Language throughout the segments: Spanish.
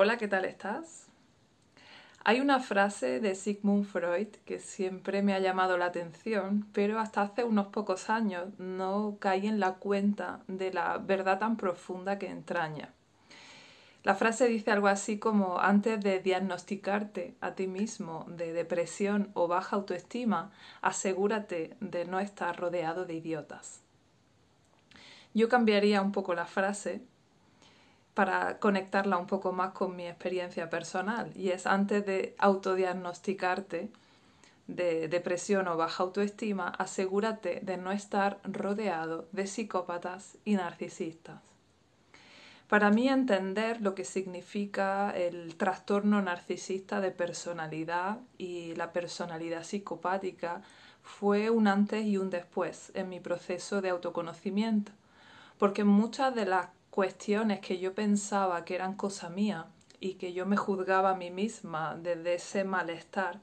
Hola, ¿qué tal estás? Hay una frase de Sigmund Freud que siempre me ha llamado la atención, pero hasta hace unos pocos años no caí en la cuenta de la verdad tan profunda que entraña. La frase dice algo así como antes de diagnosticarte a ti mismo de depresión o baja autoestima, asegúrate de no estar rodeado de idiotas. Yo cambiaría un poco la frase para conectarla un poco más con mi experiencia personal. Y es antes de autodiagnosticarte de depresión o baja autoestima, asegúrate de no estar rodeado de psicópatas y narcisistas. Para mí entender lo que significa el trastorno narcisista de personalidad y la personalidad psicopática fue un antes y un después en mi proceso de autoconocimiento, porque muchas de las cuestiones que yo pensaba que eran cosa mía y que yo me juzgaba a mí misma desde ese malestar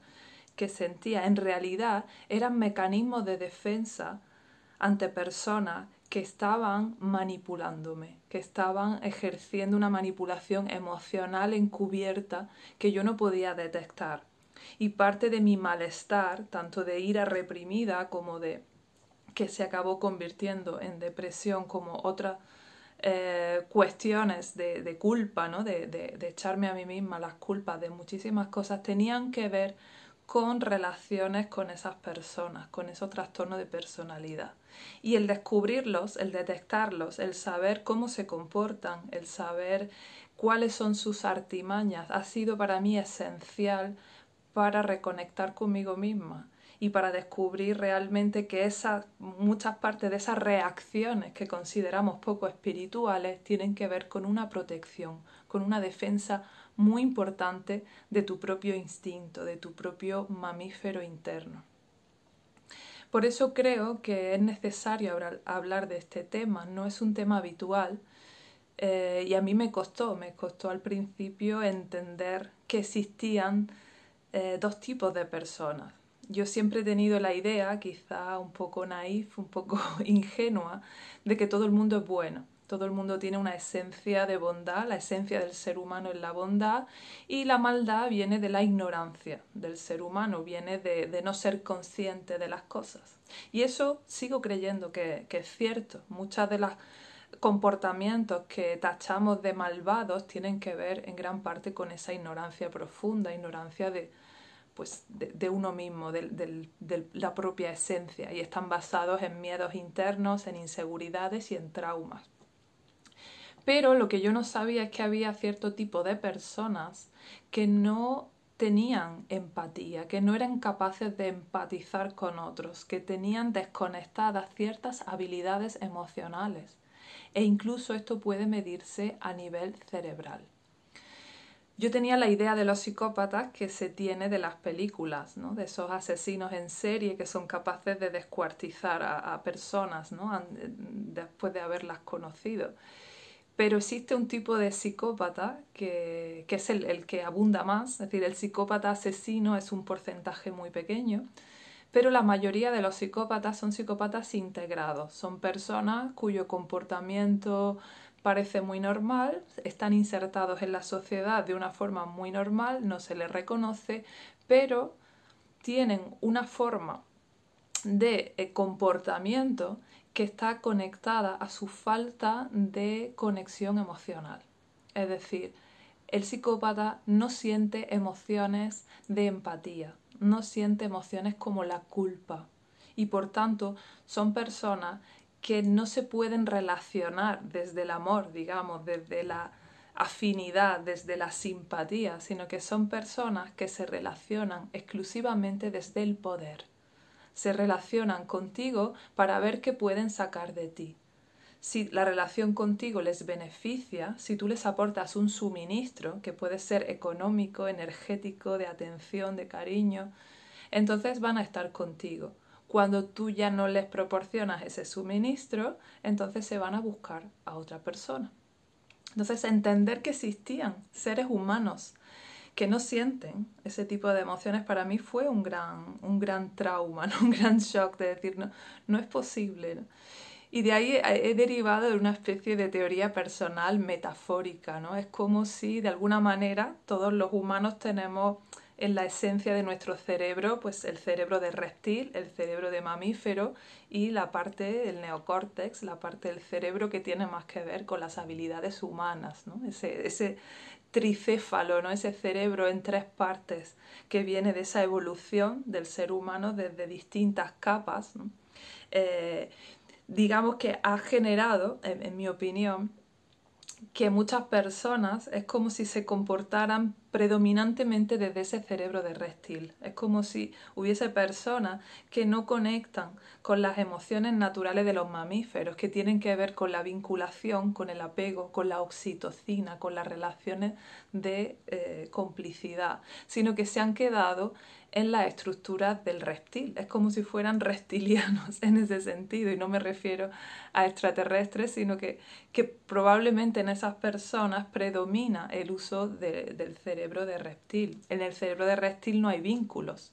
que sentía, en realidad eran mecanismos de defensa ante personas que estaban manipulándome, que estaban ejerciendo una manipulación emocional encubierta que yo no podía detectar. Y parte de mi malestar, tanto de ira reprimida como de que se acabó convirtiendo en depresión como otra eh, cuestiones de, culpa, ¿no? De, de, echarme a mí misma las culpas de muchísimas cosas, tenían que ver con relaciones con esas personas, con esos trastornos de personalidad. Y el descubrirlos, el detectarlos, el saber cómo se comportan, el saber cuáles son sus artimañas, ha sido para mí esencial para reconectar conmigo misma y para descubrir realmente que esas, muchas partes de esas reacciones que consideramos poco espirituales tienen que ver con una protección, con una defensa muy importante de tu propio instinto, de tu propio mamífero interno. Por eso creo que es necesario hablar de este tema, no es un tema habitual eh, y a mí me costó, me costó al principio entender que existían eh, dos tipos de personas, yo siempre he tenido la idea, quizá un poco naif, un poco ingenua, de que todo el mundo es bueno. Todo el mundo tiene una esencia de bondad, la esencia del ser humano es la bondad y la maldad viene de la ignorancia del ser humano, viene de, no ser consciente de las cosas. Y eso sigo creyendo que, que es cierto. Muchos de los comportamientos que tachamos de malvados tienen que ver en gran parte con esa ignorancia profunda, ignorancia de, pues, de, uno mismo, de, la propia esencia, y están basados en miedos internos, en inseguridades y en traumas. Pero lo que yo no sabía es que había cierto tipo de personas que no tenían empatía, que no eran capaces de empatizar con otros, que tenían desconectadas ciertas habilidades emocionales. E incluso esto puede medirse a nivel cerebral. Yo tenía la idea de los psicópatas que se tiene de las películas, ¿no? de esos asesinos en serie que son capaces de descuartizar a, personas ¿no? después de haberlas conocido. Pero existe un tipo de psicópata que, que es el, el, que abunda más, es decir, el psicópata asesino es un porcentaje muy pequeño, pero la mayoría de los psicópatas son psicópatas integrados, son personas cuyo comportamiento parece muy normal, están insertados en la sociedad de una forma muy normal, no se les reconoce, pero tienen una forma de eh, comportamiento que está conectada a su falta de conexión emocional. Es decir, el psicópata no siente emociones de empatía, no siente emociones como la culpa y por tanto son personas que no se pueden relacionar desde el amor, digamos, desde la afinidad, desde la simpatía, sino que son personas que se relacionan exclusivamente desde el poder. Se relacionan contigo para ver qué pueden sacar de ti. Si la relación contigo les beneficia, si tú les aportas un suministro, que puede ser económico, energético, de atención, de cariño, entonces van a estar contigo. Cuando tú ya no les proporcionas ese suministro, entonces se van a buscar a otra persona. Entonces, entender que existían seres humanos que no sienten ese tipo de emociones para mí fue un gran, un gran trauma, un gran shock de decir, no, no es posible. Y de ahí he derivado de una especie de teoría personal metafórica, ¿no? Es como si de alguna manera todos los humanos tenemos en la esencia de nuestro cerebro, pues el cerebro de reptil, el cerebro de mamífero y la parte del neocórtex, la parte del cerebro que tiene más que ver con las habilidades humanas, ¿no? ese, ese tricéfalo, ¿no? ese cerebro en tres partes que viene de esa evolución del ser humano desde distintas capas, eh, digamos que ha generado, en mi opinión, que muchas personas es como si se comportaran predominantemente desde ese cerebro de reptil. Es como si hubiese personas que no conectan con las emociones naturales de los mamíferos, que tienen que ver con la vinculación, con el apego, con la oxitocina, con las relaciones de eh, complicidad, sino que se han quedado en la estructura del reptil. Es como si fueran reptilianos en ese sentido, y no me refiero a extraterrestres, sino que, que probablemente en esas personas predomina el uso del cerebro de reptil. En el cerebro de reptil no hay vínculos.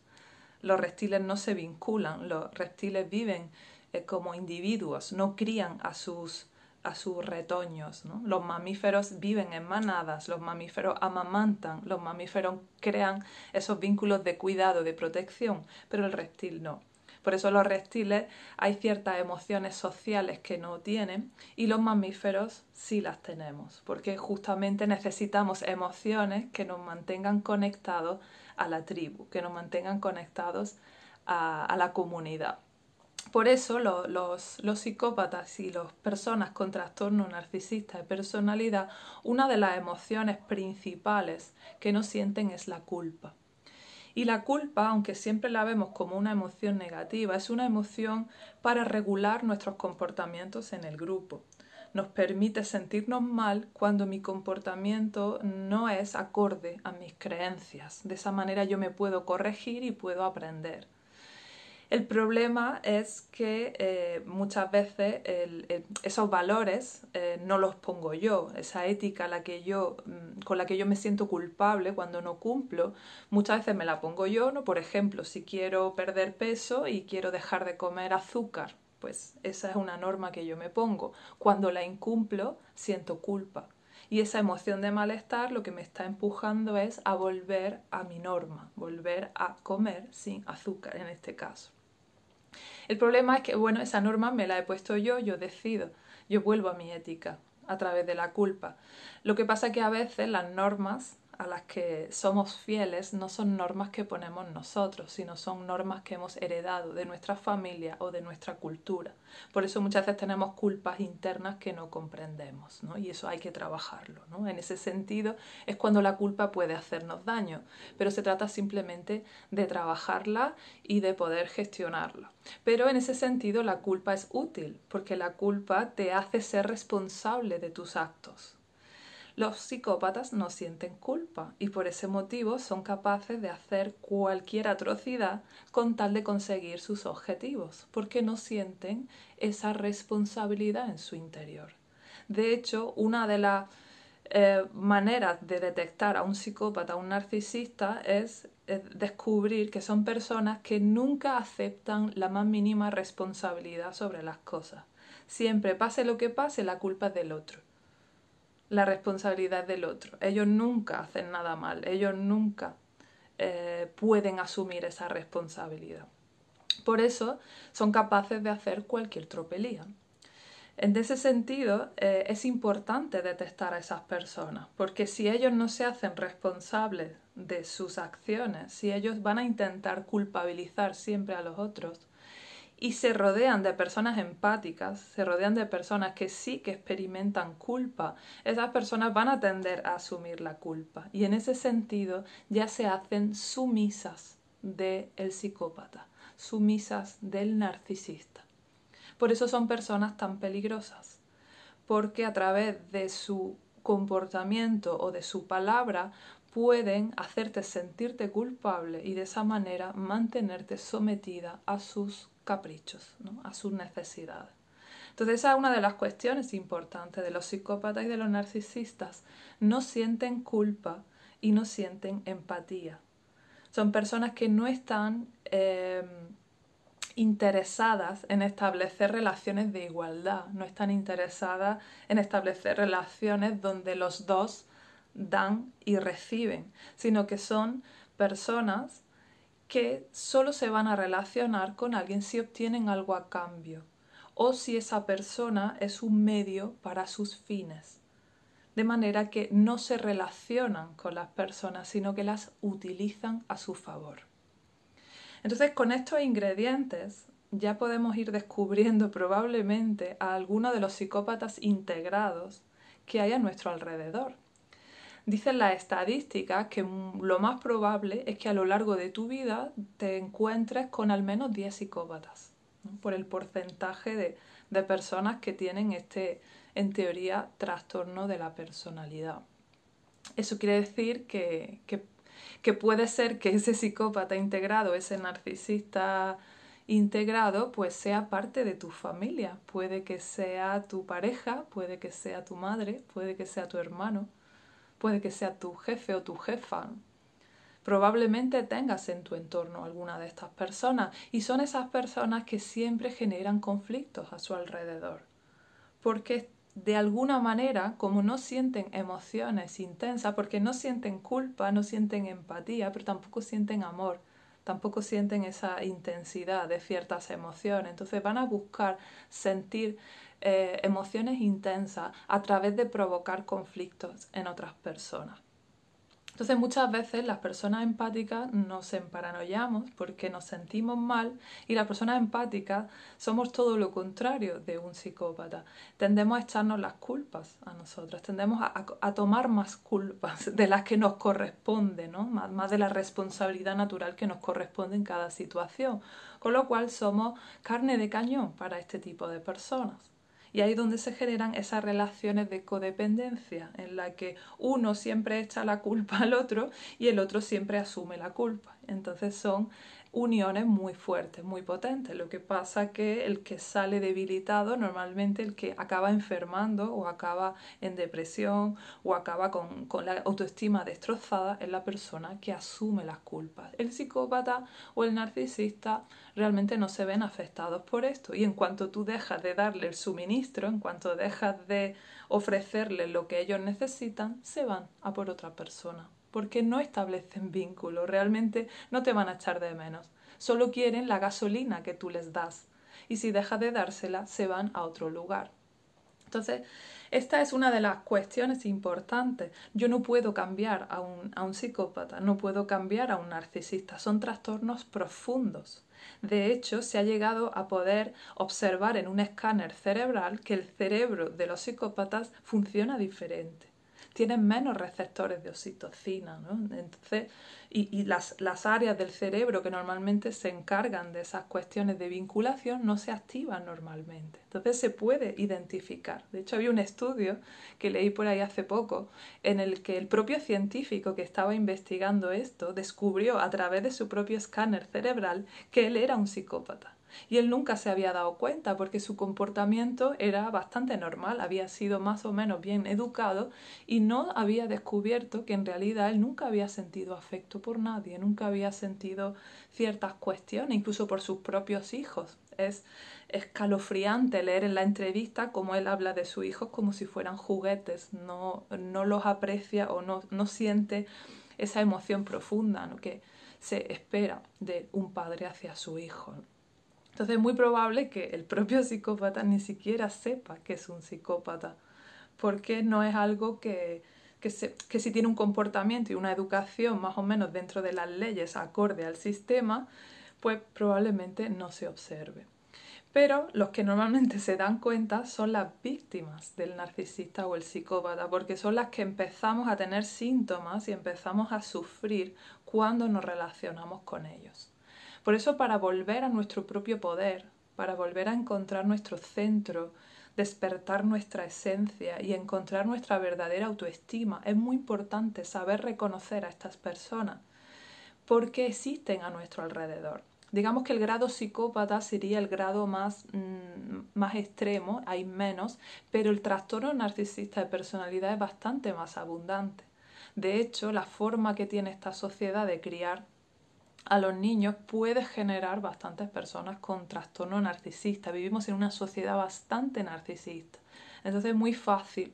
Los reptiles no se vinculan, los reptiles viven eh, como individuos, no crían a sus a sus retoños. ¿no? Los mamíferos viven en manadas, los mamíferos amamantan, los mamíferos crean esos vínculos de cuidado, de protección, pero el reptil no. Por eso los reptiles hay ciertas emociones sociales que no tienen y los mamíferos sí las tenemos, porque justamente necesitamos emociones que nos mantengan conectados a la tribu, que nos mantengan conectados a, la comunidad. Por eso los, psicópatas y las personas con trastorno narcisista de personalidad, una de las emociones principales que no sienten es la culpa. Y la culpa, aunque siempre la vemos como una emoción negativa, es una emoción para regular nuestros comportamientos en el grupo. Nos permite sentirnos mal cuando mi comportamiento no es acorde a mis creencias. De esa manera yo me puedo corregir y puedo aprender. El problema es que eh, muchas veces esos valores eh, no los pongo yo, esa ética mm, con la que yo me siento culpable cuando no cumplo, muchas veces me la pongo yo, ¿no? Por ejemplo, si quiero perder peso y quiero dejar de comer azúcar, pues esa es una norma que yo me pongo. Cuando la incumplo, siento culpa. Y esa emoción de malestar lo que me está empujando es a volver a mi norma, volver a comer sin azúcar en este caso. El problema es que, bueno, esa norma me la he puesto yo, yo decido, yo vuelvo a mi ética a través de la culpa. Lo que pasa es que a veces las normas a las que somos fieles no son normas que ponemos nosotros, sino son normas que hemos heredado de nuestra familia o de nuestra cultura. Por eso muchas veces tenemos culpas internas que no comprendemos, ¿no? y eso hay que trabajarlo. ¿no? En ese sentido es cuando la culpa puede hacernos daño, pero se trata simplemente de trabajarla y de poder gestionarla. Pero en ese sentido la culpa es útil, porque la culpa te hace ser responsable de tus actos. Los psicópatas no sienten culpa y por ese motivo son capaces de hacer cualquier atrocidad con tal de conseguir sus objetivos, porque no sienten esa responsabilidad en su interior. De hecho, una de las eh, maneras de detectar a un psicópata, a un narcisista, es descubrir que son personas que nunca aceptan la más mínima responsabilidad sobre las cosas. Siempre, pase lo que pase, la culpa es del otro la responsabilidad del otro. Ellos nunca hacen nada mal, ellos nunca eh, pueden asumir esa responsabilidad. Por eso son capaces de hacer cualquier tropelía. En ese sentido, eh, es importante detectar a esas personas, porque si ellos no se hacen responsables de sus acciones, si ellos van a intentar culpabilizar siempre a los otros, y se rodean de personas empáticas, se rodean de personas que sí que experimentan culpa, esas personas van a tender a asumir la culpa y en ese sentido ya se hacen sumisas del psicópata, sumisas del narcisista. Por eso son personas tan peligrosas, porque a través de su comportamiento o de su palabra pueden hacerte sentirte culpable y de esa manera mantenerte sometida a sus caprichos, a sus necesidades. Entonces esa es una de las cuestiones importantes de los psicópatas y de los narcisistas. No sienten culpa y no sienten empatía. Son personas que no están em, interesadas en establecer relaciones de igualdad, no están interesadas en establecer relaciones donde los dos dan y reciben, sino que son personas que solo se van a relacionar con alguien si obtienen algo a cambio o si esa persona es un medio para sus fines. De manera que no se relacionan con las personas, sino que las utilizan a su favor. Entonces, con estos ingredientes ya podemos ir descubriendo probablemente a algunos de los psicópatas integrados que hay a nuestro alrededor. Dicen las estadísticas que lo más probable es que a lo largo de tu vida te encuentres con al menos 10 psicópatas, por el porcentaje de, de personas que tienen este, en teoría, trastorno de la personalidad. Eso quiere decir que, que, que puede ser que ese psicópata integrado, ese narcisista integrado, pues sea parte de tu familia. Puede que sea tu pareja, puede que sea tu madre, puede que sea tu hermano puede que sea tu jefe o tu jefa. Probablemente tengas en tu entorno alguna de estas personas y son esas personas que siempre generan conflictos a su alrededor. Porque de alguna manera, como no sienten emociones intensas, porque no sienten culpa, no sienten empatía, pero tampoco sienten amor, tampoco sienten esa intensidad de ciertas emociones. Entonces van a buscar sentir eh, emociones intensas a través de provocar conflictos en otras personas. Entonces muchas veces las personas empáticas nos emparanoiamos porque nos sentimos mal y las personas empáticas somos todo lo contrario de un psicópata. Tendemos a echarnos las culpas a nosotras, tendemos a, tomar más culpas de las que nos corresponde, ¿no? más, más de la responsabilidad natural que nos corresponde en cada situación. Con lo cual somos carne de cañón para este tipo de personas. Y ahí es donde se generan esas relaciones de codependencia, en la que uno siempre echa la culpa al otro y el otro siempre asume la culpa. Entonces son uniones muy fuertes, muy potentes. Lo que pasa que el que sale debilitado, normalmente el que acaba enfermando o acaba en depresión o acaba con, con, la autoestima destrozada, es la persona que asume las culpas. El psicópata o el narcisista realmente no se ven afectados por esto. Y en cuanto tú dejas de darle el suministro, en cuanto dejas de ofrecerle lo que ellos necesitan, se van a por otra persona porque no establecen vínculos, realmente no te van a echar de menos, solo quieren la gasolina que tú les das y si dejas de dársela se van a otro lugar. Entonces, esta es una de las cuestiones importantes. Yo no puedo cambiar a un, a un psicópata, no puedo cambiar a un narcisista, son trastornos profundos. De hecho, se ha llegado a poder observar en un escáner cerebral que el cerebro de los psicópatas funciona diferente tienen menos receptores de oxitocina, ¿no? Entonces, y, las, las, áreas del cerebro que normalmente se encargan de esas cuestiones de vinculación no se activan normalmente. Entonces se puede identificar. De hecho, había un estudio que leí por ahí hace poco en el que el propio científico que estaba investigando esto descubrió a través de su propio escáner cerebral que él era un psicópata. Y él nunca se había dado cuenta porque su comportamiento era bastante normal, había sido más o menos bien educado y no había descubierto que en realidad él nunca había sentido afecto por nadie, nunca había sentido ciertas cuestiones, incluso por sus propios hijos. Es escalofriante leer en la entrevista cómo él habla de sus hijos como si fueran juguetes, no, no los aprecia o no, no siente esa emoción profunda ¿no? que se espera de un padre hacia su hijo. Entonces es muy probable que el propio psicópata ni siquiera sepa que es un psicópata, porque no es algo que, que, que si tiene un comportamiento y una educación más o menos dentro de las leyes acorde al sistema, pues probablemente no se observe. Pero los que normalmente se dan cuenta son las víctimas del narcisista o el psicópata, porque son las que empezamos a tener síntomas y empezamos a sufrir cuando nos relacionamos con ellos. Por eso para volver a nuestro propio poder, para volver a encontrar nuestro centro, despertar nuestra esencia y encontrar nuestra verdadera autoestima, es muy importante saber reconocer a estas personas porque existen a nuestro alrededor. Digamos que el grado psicópata sería el grado más, mm, más extremo, hay menos, pero el trastorno narcisista de personalidad es bastante más abundante. De hecho, la forma que tiene esta sociedad de criar a los niños puede generar bastantes personas con trastorno narcisista. Vivimos en una sociedad bastante narcisista. Entonces es muy fácil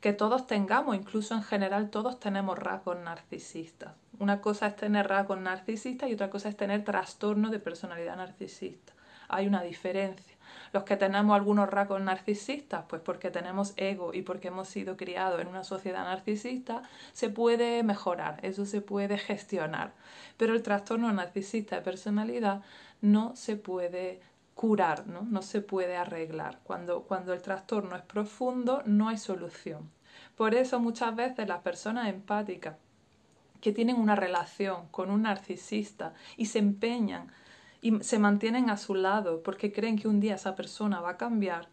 que todos tengamos, incluso en general todos tenemos rasgos narcisistas. Una cosa es tener rasgos narcisistas y otra cosa es tener trastorno de personalidad narcisista. Hay una diferencia. Los que tenemos algunos rasgos narcisistas, pues porque tenemos ego y porque hemos sido criados en una sociedad narcisista, se puede mejorar, eso se puede gestionar. Pero el trastorno narcisista de personalidad no se puede curar, ¿no? no se puede arreglar. Cuando, cuando el trastorno es profundo, no hay solución. Por eso muchas veces las personas empáticas que tienen una relación con un narcisista y se empeñan y se mantienen a su lado porque creen que un día esa persona va a cambiar,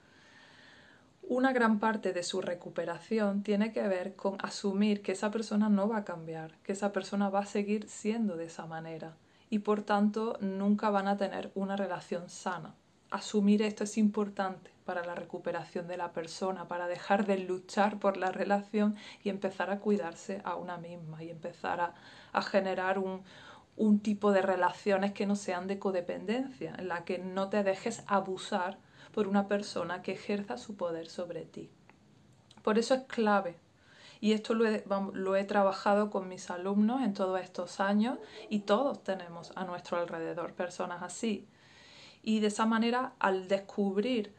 una gran parte de su recuperación tiene que ver con asumir que esa persona no va a cambiar, que esa persona va a seguir siendo de esa manera y por tanto nunca van a tener una relación sana. Asumir esto es importante para la recuperación de la persona, para dejar de luchar por la relación y empezar a cuidarse a una misma y empezar a, generar un, un tipo de relaciones que no sean de codependencia, en la que no te dejes abusar por una persona que ejerza su poder sobre ti. Por eso es clave y esto lo he, trabajado con mis alumnos en todos estos años y todos tenemos a nuestro alrededor personas así. Y de esa manera, al descubrir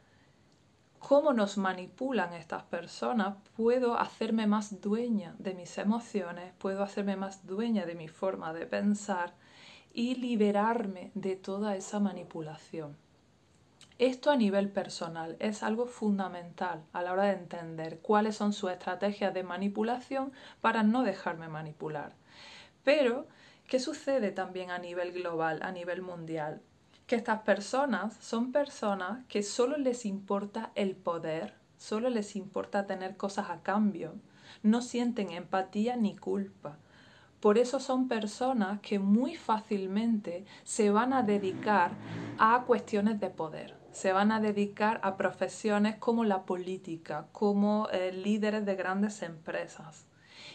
cómo nos manipulan estas personas, puedo hacerme más dueña de mis emociones, puedo hacerme más dueña de mi forma de pensar y liberarme de toda esa manipulación. Esto a nivel personal es algo fundamental a la hora de entender cuáles son sus estrategias de manipulación para no dejarme manipular. Pero, ¿qué sucede también a nivel global, a nivel mundial? Que estas personas son personas que solo les importa el poder, solo les importa tener cosas a cambio, no sienten empatía ni culpa. Por eso son personas que muy fácilmente se van a dedicar a cuestiones de poder se van a dedicar a profesiones como la política, como eh, líderes de grandes empresas.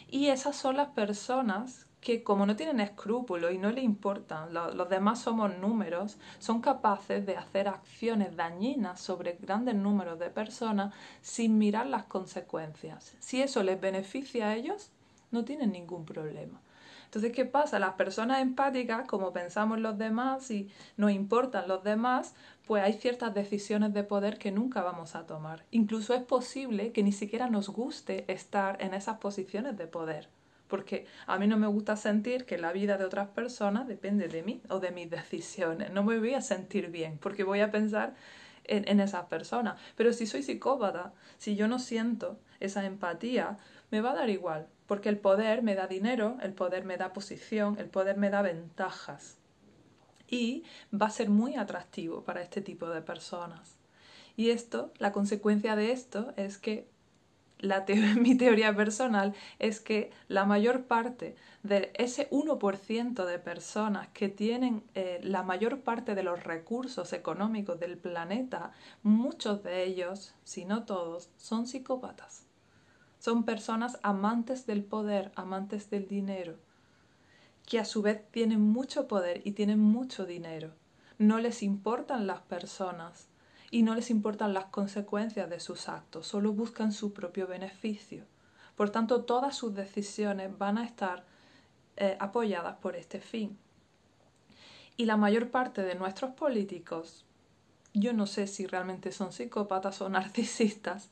Y esas son las personas que como no tienen escrúpulos y no le importan, los demás somos números, son capaces de hacer acciones dañinas sobre grandes números de personas sin mirar las consecuencias. Si eso les beneficia a ellos, no tienen ningún problema. Entonces, ¿qué pasa? Las personas empáticas, como pensamos los demás y nos importan los demás, pues hay ciertas decisiones de poder que nunca vamos a tomar. Incluso es posible que ni siquiera nos guste estar en esas posiciones de poder, porque a mí no me gusta sentir que la vida de otras personas depende de mí o de mis decisiones. No me voy a sentir bien, porque voy a pensar en, esas personas. Pero si soy psicópata, si yo no siento esa empatía, me va a dar igual, porque el poder me da dinero, el poder me da posición, el poder me da ventajas y va a ser muy atractivo para este tipo de personas. Y esto, la consecuencia de esto es que mi teoría personal es que la mayor parte de ese 1% de personas que tienen eh, la mayor parte de los recursos económicos del planeta, muchos de ellos, si no todos, son psicópatas. Son personas amantes del poder, amantes del dinero que a su vez tienen mucho poder y tienen mucho dinero. No les importan las personas y no les importan las consecuencias de sus actos, solo buscan su propio beneficio. Por tanto, todas sus decisiones van a estar eh, apoyadas por este fin. Y la mayor parte de nuestros políticos, yo no sé si realmente son psicópatas o narcisistas,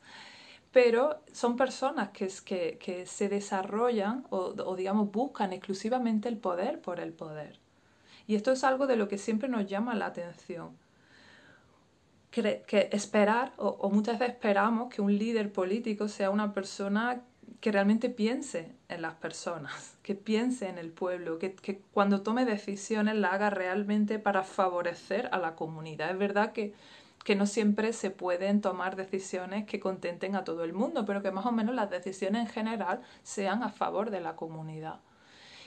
pero son personas que, que, que se desarrollan o, o, digamos, buscan exclusivamente el poder por el poder. Y esto es algo de lo que siempre nos llama la atención. Que, esperar, o, muchas veces esperamos que un líder político sea una persona que realmente piense en las personas, que piense en el pueblo, que, que cuando tome decisiones la haga realmente para favorecer a la comunidad. Es verdad que que no siempre se pueden tomar decisiones que contenten a todo el mundo, pero que más o menos las decisiones en general sean a favor de la comunidad.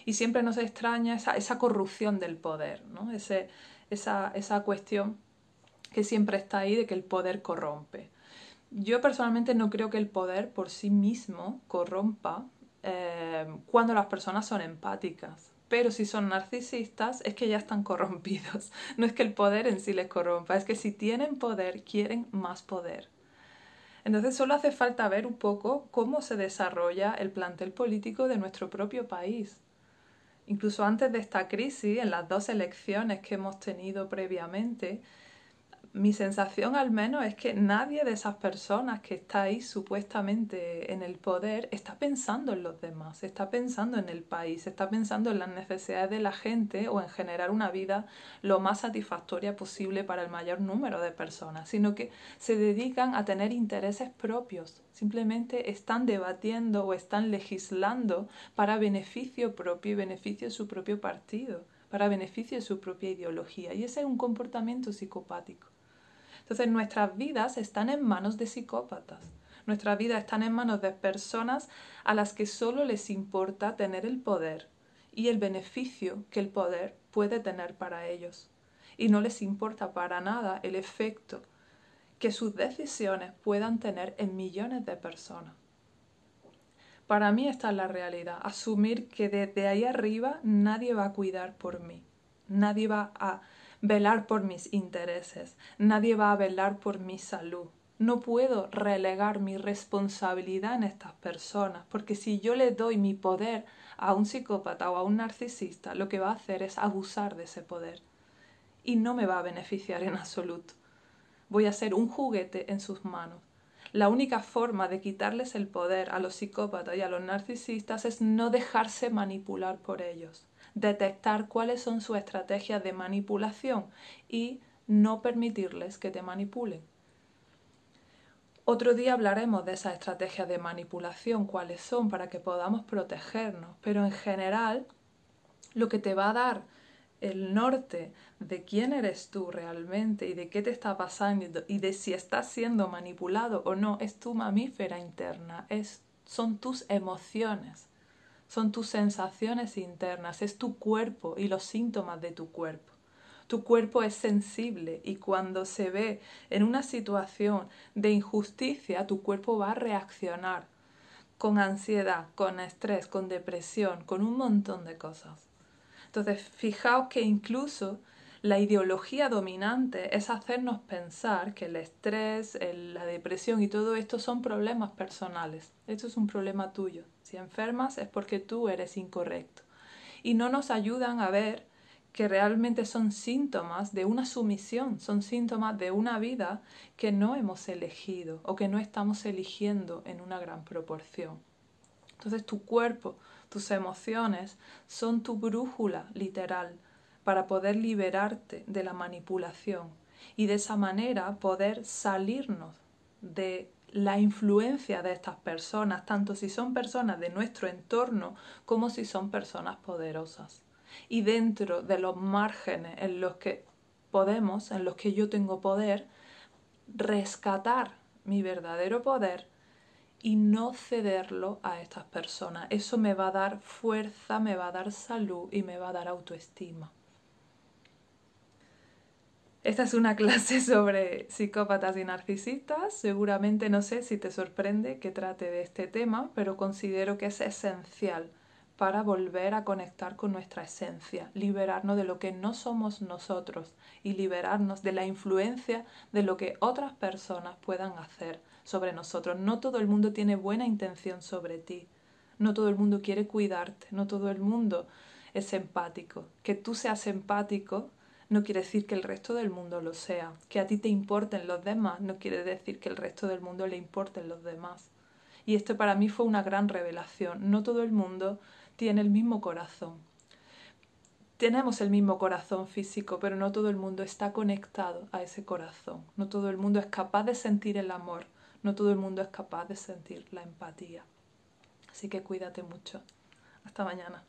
Y siempre nos extraña esa, esa corrupción del poder, ¿no? Ese, esa, esa cuestión que siempre está ahí de que el poder corrompe. Yo personalmente no creo que el poder por sí mismo corrompa eh, cuando las personas son empáticas. Pero si son narcisistas es que ya están corrompidos. No es que el poder en sí les corrompa, es que si tienen poder quieren más poder. Entonces solo hace falta ver un poco cómo se desarrolla el plantel político de nuestro propio país. Incluso antes de esta crisis, en las dos elecciones que hemos tenido previamente, mi sensación al menos es que nadie de esas personas que está ahí supuestamente en el poder está pensando en los demás, está pensando en el país, está pensando en las necesidades de la gente o en generar una vida lo más satisfactoria posible para el mayor número de personas, sino que se dedican a tener intereses propios, simplemente están debatiendo o están legislando para beneficio propio y beneficio de su propio partido, para beneficio de su propia ideología. Y ese es un comportamiento psicopático. Entonces nuestras vidas están en manos de psicópatas. Nuestras vidas están en manos de personas a las que solo les importa tener el poder y el beneficio que el poder puede tener para ellos. Y no les importa para nada el efecto que sus decisiones puedan tener en millones de personas. Para mí esta es la realidad, asumir que desde ahí arriba nadie va a cuidar por mí, nadie va a velar por mis intereses, nadie va a velar por mi salud. No puedo relegar mi responsabilidad en estas personas, porque si yo le doy mi poder a un psicópata o a un narcisista, lo que va a hacer es abusar de ese poder y no me va a beneficiar en absoluto. Voy a ser un juguete en sus manos. La única forma de quitarles el poder a los psicópatas y a los narcisistas es no dejarse manipular por ellos detectar cuáles son sus estrategias de manipulación y no permitirles que te manipulen. Otro día hablaremos de esas estrategias de manipulación, cuáles son para que podamos protegernos, pero en general lo que te va a dar el norte de quién eres tú realmente y de qué te está pasando y de si estás siendo manipulado o no es tu mamífera interna, es, son tus emociones son tus sensaciones internas, es tu cuerpo y los síntomas de tu cuerpo. Tu cuerpo es sensible y cuando se ve en una situación de injusticia, tu cuerpo va a reaccionar con ansiedad, con estrés, con depresión, con un montón de cosas. Entonces, fijaos que incluso la ideología dominante es hacernos pensar que el estrés, la depresión y todo esto son problemas personales. Esto es un problema tuyo. Si enfermas es porque tú eres incorrecto. Y no nos ayudan a ver que realmente son síntomas de una sumisión, son síntomas de una vida que no hemos elegido o que no estamos eligiendo en una gran proporción. Entonces tu cuerpo, tus emociones son tu brújula literal para poder liberarte de la manipulación y de esa manera poder salirnos de la influencia de estas personas, tanto si son personas de nuestro entorno como si son personas poderosas. Y dentro de los márgenes en los que podemos, en los que yo tengo poder, rescatar mi verdadero poder y no cederlo a estas personas. Eso me va a dar fuerza, me va a dar salud y me va a dar autoestima. Esta es una clase sobre psicópatas y narcisistas. Seguramente no sé si te sorprende que trate de este tema, pero considero que es esencial para volver a conectar con nuestra esencia, liberarnos de lo que no somos nosotros y liberarnos de la influencia de lo que otras personas puedan hacer sobre nosotros. No todo el mundo tiene buena intención sobre ti, no todo el mundo quiere cuidarte, no todo el mundo es empático. Que tú seas empático no quiere decir que el resto del mundo lo sea. Que a ti te importen los demás no quiere decir que el resto del mundo le importen los demás. Y esto para mí fue una gran revelación. No todo el mundo tiene el mismo corazón. Tenemos el mismo corazón físico, pero no todo el mundo está conectado a ese corazón. No todo el mundo es capaz de sentir el amor. No todo el mundo es capaz de sentir la empatía. Así que cuídate mucho. Hasta mañana.